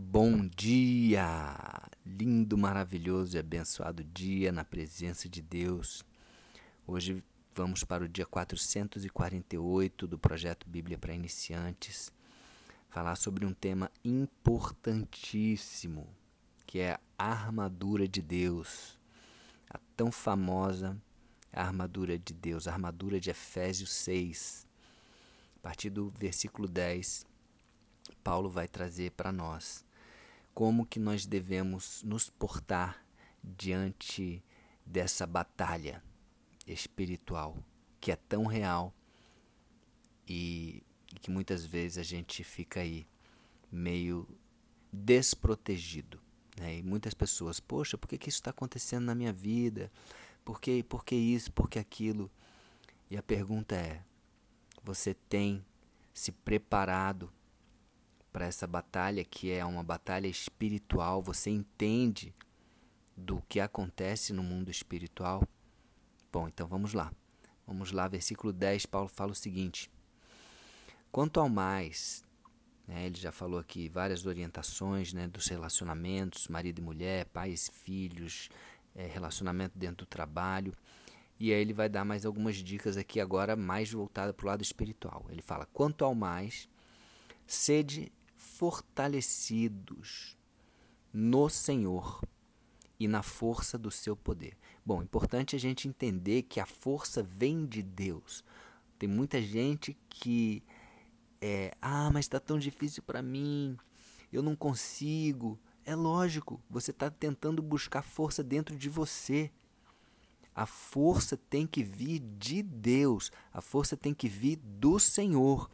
Bom dia! Lindo, maravilhoso e abençoado dia na presença de Deus. Hoje vamos para o dia 448 do projeto Bíblia para Iniciantes, falar sobre um tema importantíssimo, que é a armadura de Deus. A tão famosa armadura de Deus, a armadura de Efésios 6. A partir do versículo 10, Paulo vai trazer para nós como que nós devemos nos portar diante dessa batalha espiritual que é tão real e, que muitas vezes a gente fica aí meio desprotegido. Né? E muitas pessoas, poxa, por que, que isso está acontecendo na minha vida? Por que, por que isso, por que aquilo? E a pergunta é: você tem se preparado para essa batalha que é uma batalha espiritual, você entende do que acontece no mundo espiritual? Bom, então vamos lá. Vamos lá, versículo 10, Paulo fala o seguinte: Quanto ao mais, né, ele já falou aqui várias orientações né, dos relacionamentos, marido e mulher, pais e filhos, é, relacionamento dentro do trabalho. E aí ele vai dar mais algumas dicas aqui agora mais voltada para o lado espiritual. Ele fala: quanto ao mais, sede fortalecidos no Senhor e na força do seu poder. Bom, importante a gente entender que a força vem de Deus. Tem muita gente que é, ah, mas está tão difícil para mim, eu não consigo. É lógico, você está tentando buscar força dentro de você. A força tem que vir de Deus, a força tem que vir do Senhor.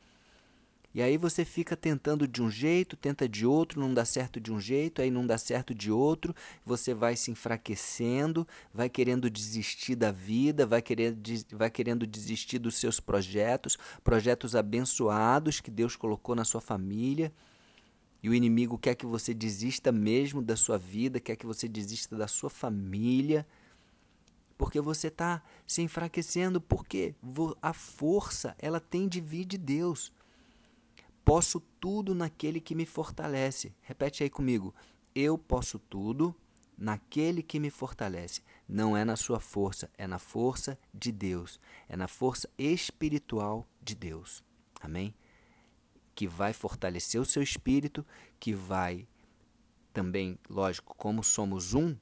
E aí você fica tentando de um jeito, tenta de outro, não dá certo de um jeito, aí não dá certo de outro, você vai se enfraquecendo, vai querendo desistir da vida, vai querendo, vai querendo desistir dos seus projetos, projetos abençoados que Deus colocou na sua família. E o inimigo quer que você desista mesmo da sua vida, quer que você desista da sua família, porque você está se enfraquecendo, porque a força ela tem de vir de Deus. Posso tudo naquele que me fortalece. Repete aí comigo. Eu posso tudo naquele que me fortalece. Não é na sua força, é na força de Deus. É na força espiritual de Deus. Amém? Que vai fortalecer o seu espírito, que vai também, lógico, como somos um,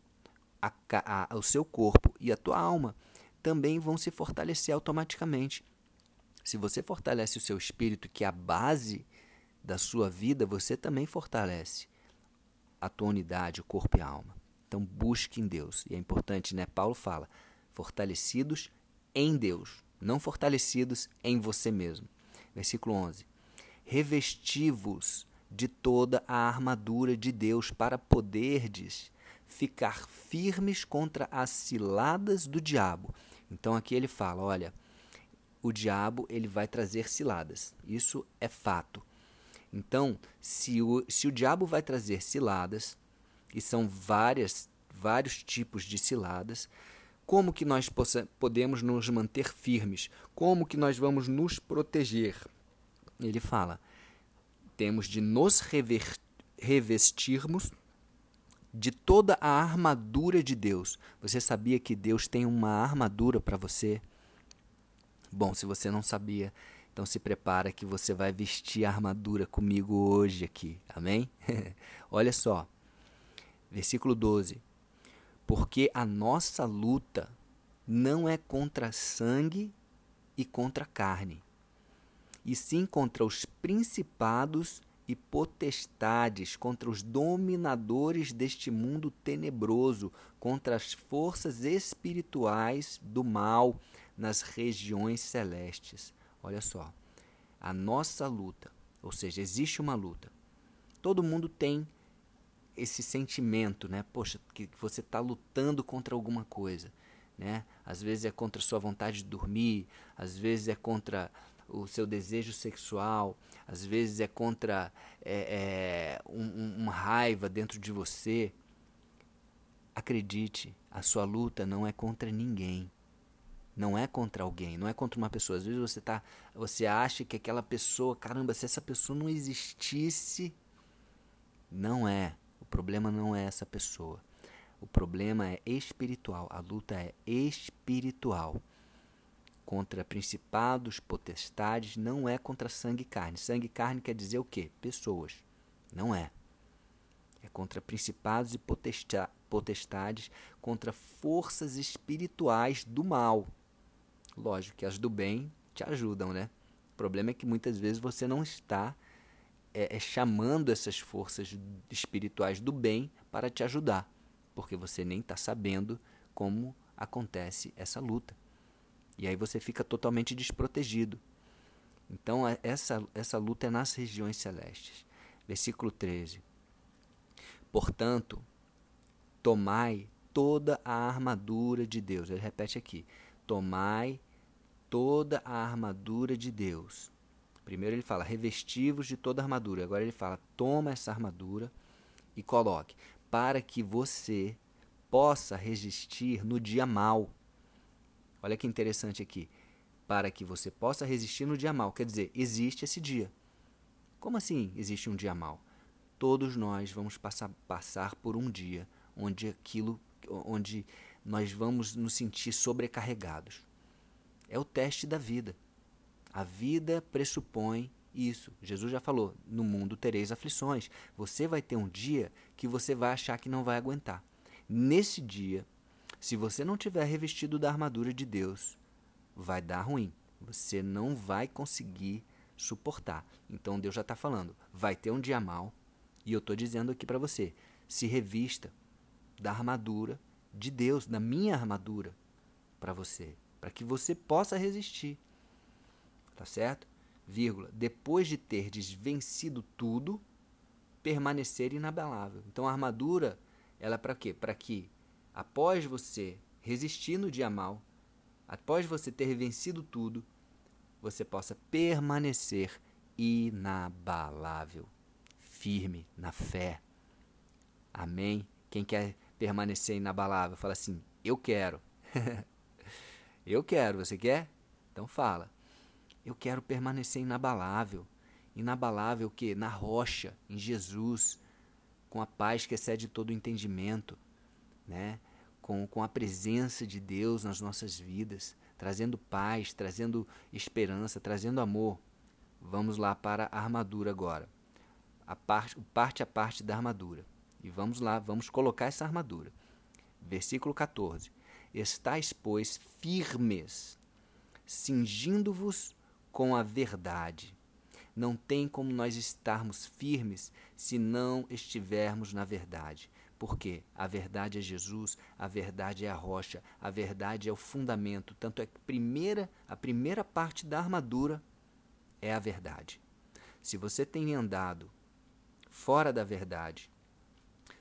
a, a, o seu corpo e a tua alma também vão se fortalecer automaticamente. Se você fortalece o seu espírito, que é a base da sua vida, você também fortalece a tua unidade, o corpo e a alma. Então busque em Deus. E é importante, né? Paulo fala: fortalecidos em Deus, não fortalecidos em você mesmo. Versículo 11: Revestivos de toda a armadura de Deus para poderdes ficar firmes contra as ciladas do diabo. Então aqui ele fala, olha, o diabo ele vai trazer ciladas. Isso é fato. Então, se o, se o diabo vai trazer ciladas, e são várias, vários tipos de ciladas, como que nós possa, podemos nos manter firmes? Como que nós vamos nos proteger? Ele fala: temos de nos rever, revestirmos de toda a armadura de Deus. Você sabia que Deus tem uma armadura para você? Bom, se você não sabia, então se prepara que você vai vestir a armadura comigo hoje aqui. Amém? Olha só. Versículo 12. Porque a nossa luta não é contra sangue e contra carne, e sim contra os principados e potestades, contra os dominadores deste mundo tenebroso, contra as forças espirituais do mal nas regiões celestes. Olha só, a nossa luta, ou seja, existe uma luta. Todo mundo tem esse sentimento, né? Poxa, que você está lutando contra alguma coisa, né? Às vezes é contra a sua vontade de dormir, às vezes é contra o seu desejo sexual, às vezes é contra é, é, um, uma raiva dentro de você. Acredite, a sua luta não é contra ninguém. Não é contra alguém, não é contra uma pessoa. Às vezes você tá, você acha que aquela pessoa, caramba, se essa pessoa não existisse, Não é. O problema não é essa pessoa. O problema é espiritual. A luta é espiritual. Contra principados, potestades, não é contra sangue e carne. Sangue e carne quer dizer o quê? Pessoas. Não é. É contra principados e potestades, contra forças espirituais do mal. Lógico que as do bem te ajudam, né? O problema é que muitas vezes você não está é, é chamando essas forças espirituais do bem para te ajudar, porque você nem está sabendo como acontece essa luta. E aí você fica totalmente desprotegido. Então, essa, essa luta é nas regiões celestes. Versículo 13. Portanto, tomai toda a armadura de Deus. Ele repete aqui: tomai toda a armadura de Deus. Primeiro ele fala revestivos de toda a armadura. Agora ele fala toma essa armadura e coloque para que você possa resistir no dia mal. Olha que interessante aqui. Para que você possa resistir no dia mal. Quer dizer, existe esse dia. Como assim existe um dia mal? Todos nós vamos passar, passar por um dia onde aquilo, onde nós vamos nos sentir sobrecarregados. É o teste da vida. A vida pressupõe isso. Jesus já falou: no mundo tereis aflições. Você vai ter um dia que você vai achar que não vai aguentar. Nesse dia, se você não tiver revestido da armadura de Deus, vai dar ruim. Você não vai conseguir suportar. Então Deus já está falando: vai ter um dia mal. E eu estou dizendo aqui para você: se revista da armadura de Deus, da minha armadura para você para que você possa resistir. Tá certo? Vírgula. Depois de ter vencido tudo, permanecer inabalável. Então a armadura, ela é para quê? Para que após você resistir no dia mal, após você ter vencido tudo, você possa permanecer inabalável, firme na fé. Amém? Quem quer permanecer inabalável, fala assim: Eu quero. Eu quero, você quer? Então fala. Eu quero permanecer inabalável. Inabalável o quê? Na rocha, em Jesus, com a paz que excede todo o entendimento, né? com, com a presença de Deus nas nossas vidas, trazendo paz, trazendo esperança, trazendo amor. Vamos lá para a armadura agora. A parte, parte a parte da armadura. E vamos lá, vamos colocar essa armadura. Versículo 14. Estais, pois, firmes, cingindo-vos com a verdade. Não tem como nós estarmos firmes se não estivermos na verdade. Porque a verdade é Jesus, a verdade é a rocha, a verdade é o fundamento. Tanto é que primeira, a primeira parte da armadura é a verdade. Se você tem andado fora da verdade,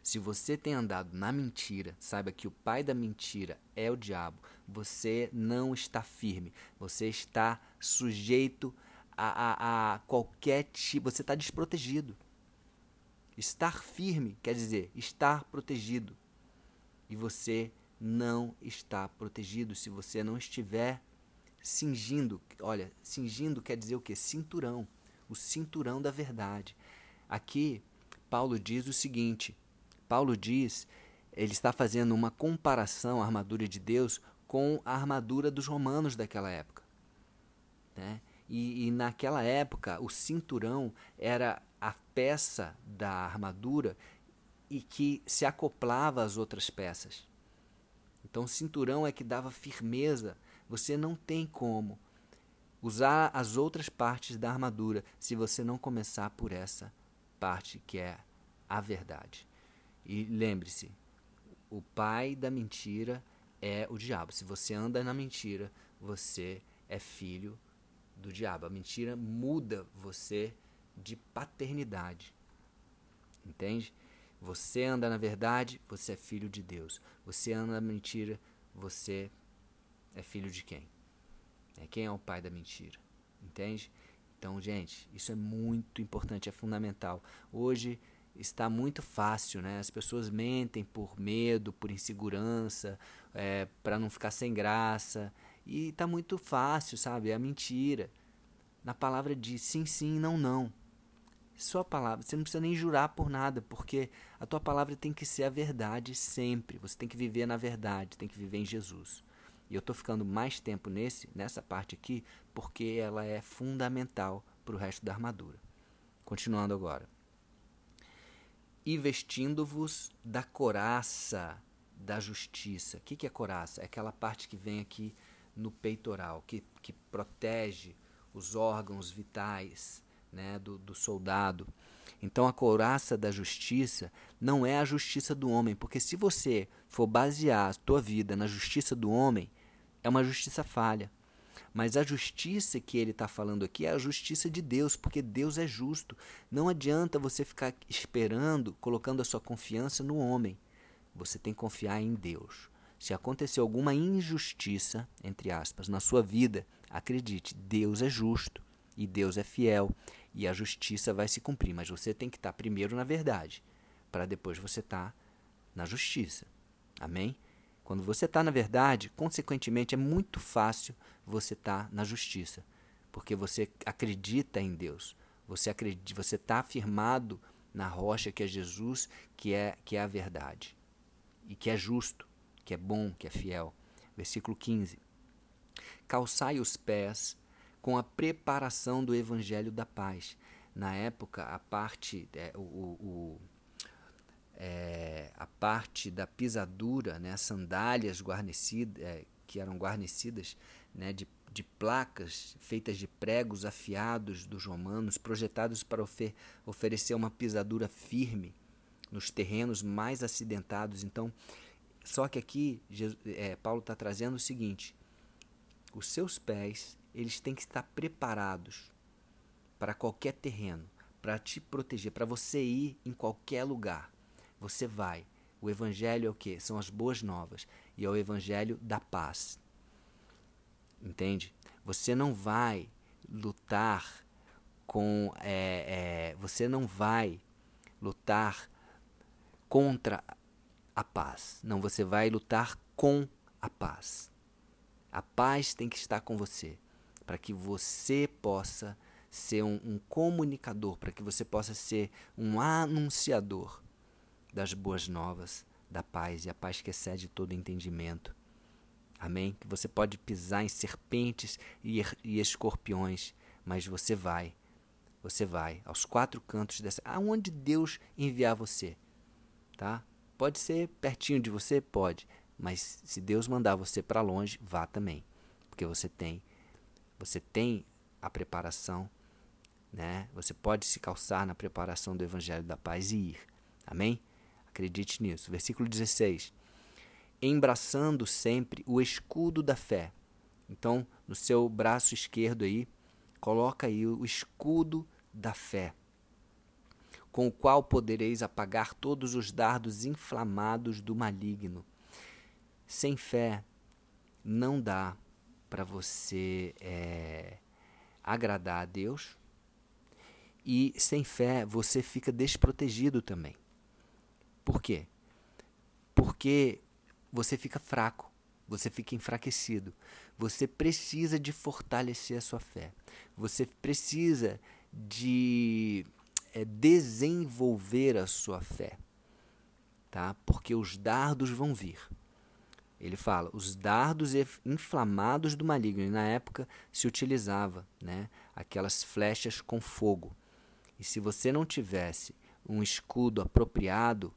se você tem andado na mentira, saiba que o pai da mentira é o diabo. Você não está firme. Você está sujeito a, a, a qualquer tipo. Você está desprotegido. Estar firme quer dizer estar protegido. E você não está protegido se você não estiver cingindo. Olha, cingindo quer dizer o que? Cinturão. O cinturão da verdade. Aqui, Paulo diz o seguinte: Paulo diz, ele está fazendo uma comparação à armadura de Deus com a armadura dos romanos daquela época. Né? E, e naquela época, o cinturão era a peça da armadura e que se acoplava às outras peças. Então, o cinturão é que dava firmeza. Você não tem como usar as outras partes da armadura se você não começar por essa parte que é a verdade. E lembre-se, o pai da mentira é o diabo. Se você anda na mentira, você é filho do diabo. A mentira muda você de paternidade. Entende? Você anda na verdade, você é filho de Deus. Você anda na mentira, você é filho de quem? É quem é o pai da mentira? Entende? Então, gente, isso é muito importante, é fundamental. Hoje está muito fácil, né? As pessoas mentem por medo, por insegurança, é, para não ficar sem graça. E está muito fácil, sabe? É a mentira. Na palavra de sim, sim, não, não. Sua palavra. Você não precisa nem jurar por nada, porque a tua palavra tem que ser a verdade sempre. Você tem que viver na verdade, tem que viver em Jesus. E eu estou ficando mais tempo nesse, nessa parte aqui, porque ela é fundamental para o resto da armadura. Continuando agora. E vestindo-vos da coraça da justiça. O que, que é coraça? É aquela parte que vem aqui no peitoral, que, que protege os órgãos vitais né, do, do soldado. Então a couraça da justiça não é a justiça do homem, porque se você for basear a tua vida na justiça do homem, é uma justiça falha. Mas a justiça que ele está falando aqui é a justiça de Deus, porque Deus é justo. Não adianta você ficar esperando, colocando a sua confiança no homem. Você tem que confiar em Deus. Se acontecer alguma injustiça, entre aspas, na sua vida, acredite, Deus é justo e Deus é fiel e a justiça vai se cumprir. Mas você tem que estar primeiro na verdade, para depois você estar na justiça. Amém? Quando você está na verdade, consequentemente, é muito fácil você estar tá na justiça, porque você acredita em Deus. Você acredita, você está afirmado na rocha que é Jesus, que é que é a verdade e que é justo que é bom, que é fiel. Versículo 15: Calçai os pés com a preparação do evangelho da paz. Na época, a parte, é, o, o é, a parte da pisadura, né, sandálias guarnecidas, é, que eram guarnecidas né, de, de placas feitas de pregos afiados dos romanos, projetados para ofer oferecer uma pisadura firme nos terrenos mais acidentados. Então, só que aqui Jesus, é, Paulo está trazendo o seguinte: os seus pés eles têm que estar preparados para qualquer terreno, para te proteger, para você ir em qualquer lugar. Você vai. O evangelho é o que? São as boas novas e é o evangelho da paz. Entende? Você não vai lutar com. É, é, você não vai lutar contra a paz. Não, você vai lutar com a paz. A paz tem que estar com você, para que você possa ser um, um comunicador, para que você possa ser um anunciador das boas novas, da paz e a paz que excede todo entendimento. Amém? Que você pode pisar em serpentes e, e escorpiões, mas você vai, você vai aos quatro cantos dessa. Aonde Deus enviar você, tá? Pode ser pertinho de você? Pode. Mas se Deus mandar você para longe, vá também. Porque você tem você tem a preparação, né? Você pode se calçar na preparação do evangelho da paz e ir. Amém? Acredite nisso. Versículo 16. Embraçando sempre o escudo da fé. Então, no seu braço esquerdo aí, coloca aí o escudo da fé com o qual podereis apagar todos os dardos inflamados do maligno. Sem fé, não dá para você é, agradar a Deus, e sem fé você fica desprotegido também. Por quê? Porque você fica fraco, você fica enfraquecido. Você precisa de fortalecer a sua fé. Você precisa de é desenvolver a sua fé, tá? Porque os dardos vão vir. Ele fala, os dardos inflamados do maligno. E na época se utilizava, né? Aquelas flechas com fogo. E se você não tivesse um escudo apropriado,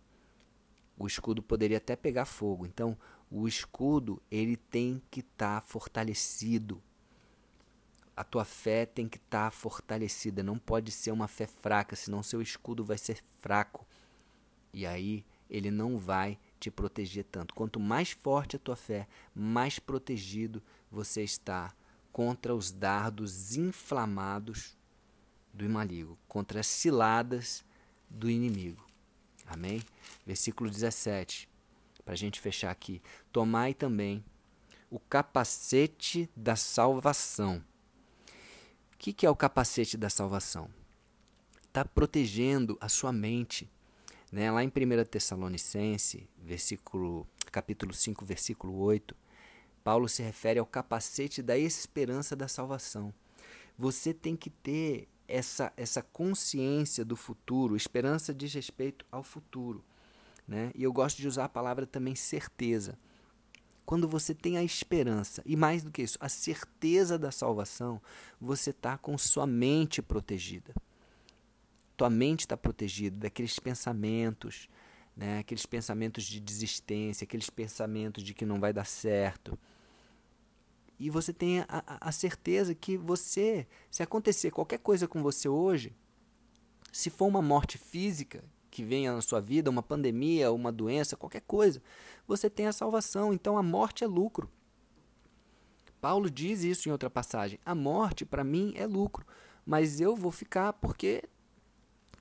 o escudo poderia até pegar fogo. Então, o escudo ele tem que estar tá fortalecido, a tua fé tem que estar tá fortalecida, não pode ser uma fé fraca, senão seu escudo vai ser fraco. E aí ele não vai te proteger tanto. Quanto mais forte a tua fé, mais protegido você está contra os dardos inflamados do maligno, contra as ciladas do inimigo. Amém? Versículo 17, para a gente fechar aqui. Tomai também o capacete da salvação que, que é o capacete da salvação? Está protegendo a sua mente. Né? Lá em 1 Tessalonicense, versículo, capítulo 5, versículo 8, Paulo se refere ao capacete da esperança da salvação. Você tem que ter essa, essa consciência do futuro. Esperança diz respeito ao futuro. Né? E eu gosto de usar a palavra também certeza. Quando você tem a esperança, e mais do que isso, a certeza da salvação, você está com sua mente protegida. Tua mente está protegida daqueles pensamentos, né? aqueles pensamentos de desistência, aqueles pensamentos de que não vai dar certo. E você tem a, a, certeza que você, se acontecer qualquer coisa com você hoje, se for uma morte física que venha na sua vida, uma pandemia, uma doença, qualquer coisa, você tem a salvação. Então a morte é lucro. Paulo diz isso em outra passagem. A morte, para mim, é lucro. Mas eu vou ficar porque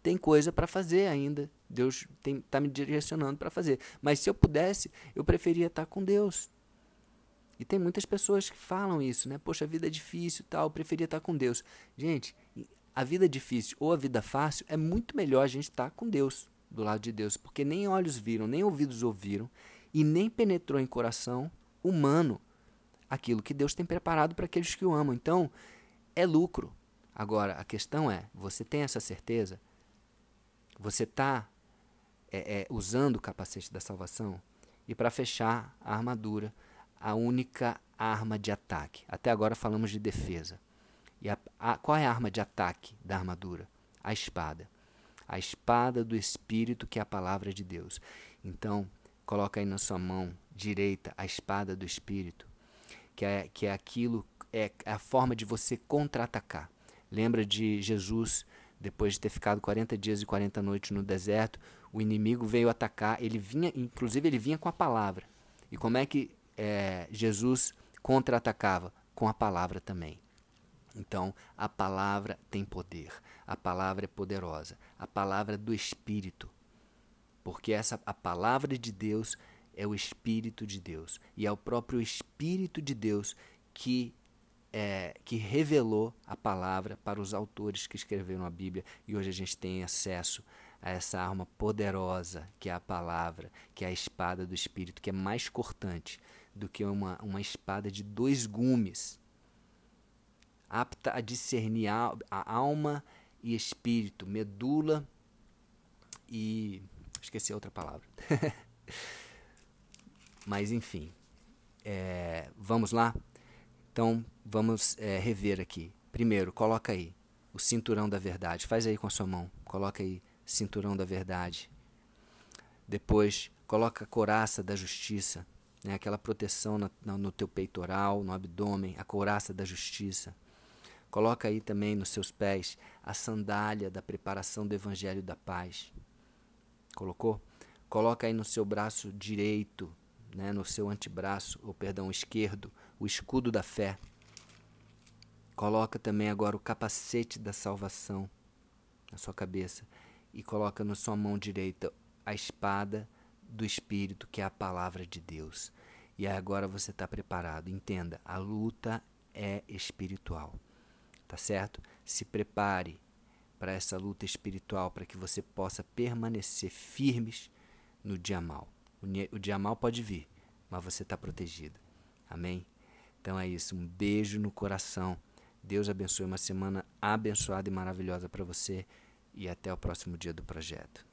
tem coisa para fazer ainda. Deus está me direcionando para fazer. Mas se eu pudesse, eu preferia estar com Deus. E tem muitas pessoas que falam isso, né? Poxa, a vida é difícil tal, eu preferia estar com Deus. Gente, a vida difícil ou a vida fácil é muito melhor a gente estar com Deus, do lado de Deus, porque nem olhos viram, nem ouvidos ouviram e nem penetrou em coração humano aquilo que Deus tem preparado para aqueles que o amam. Então, é lucro. Agora, a questão é: você tem essa certeza? Você está é, é, usando o capacete da salvação? E para fechar, a armadura, a única arma de ataque. Até agora falamos de defesa. E a, a, qual é a arma de ataque da armadura? A espada. A espada do Espírito, que é a palavra de Deus. Então, coloca aí na sua mão direita a espada do Espírito, que é, que é aquilo, é a forma de você contra-atacar. Lembra de Jesus depois de ter ficado 40 dias e 40 noites no deserto, o inimigo veio atacar, ele vinha, inclusive ele vinha com a palavra. E como é que é, Jesus contra-atacava? Com a palavra também. Então, a palavra tem poder, a palavra é poderosa, a palavra do Espírito. Porque essa, a palavra de Deus é o Espírito de Deus. E é o próprio Espírito de Deus que é, que revelou a palavra para os autores que escreveram a Bíblia e hoje a gente tem acesso a essa arma poderosa que é a palavra, que é a espada do Espírito, que é mais cortante do que uma, uma espada de dois gumes, apta a discernir a, a alma e espírito, medula e. esqueci a outra palavra. Mas enfim, é, vamos lá? Então, vamos é, rever aqui. Primeiro, coloca aí o cinturão da verdade. Faz aí com a sua mão. Coloca aí cinturão da verdade. Depois, coloca a coraça da justiça, né? aquela proteção no, no teu peitoral, no abdômen, a coraça da justiça. Coloca aí também nos seus pés a sandália da preparação do evangelho da paz. Colocou? Coloca aí no seu braço direito, né, no seu antebraço, ou perdão, esquerdo, o escudo da fé. Coloca também agora o capacete da salvação na sua cabeça e coloca na sua mão direita a espada do Espírito, que é a palavra de Deus. E agora você está preparado. Entenda, a luta é espiritual. Tá certo? Se prepare para essa luta espiritual, para que você possa permanecer firmes no dia mal. O dia mal pode vir, mas você está protegido. Amém? Então é isso. Um beijo no coração. Deus abençoe uma semana abençoada e maravilhosa para você. E até o próximo dia do projeto.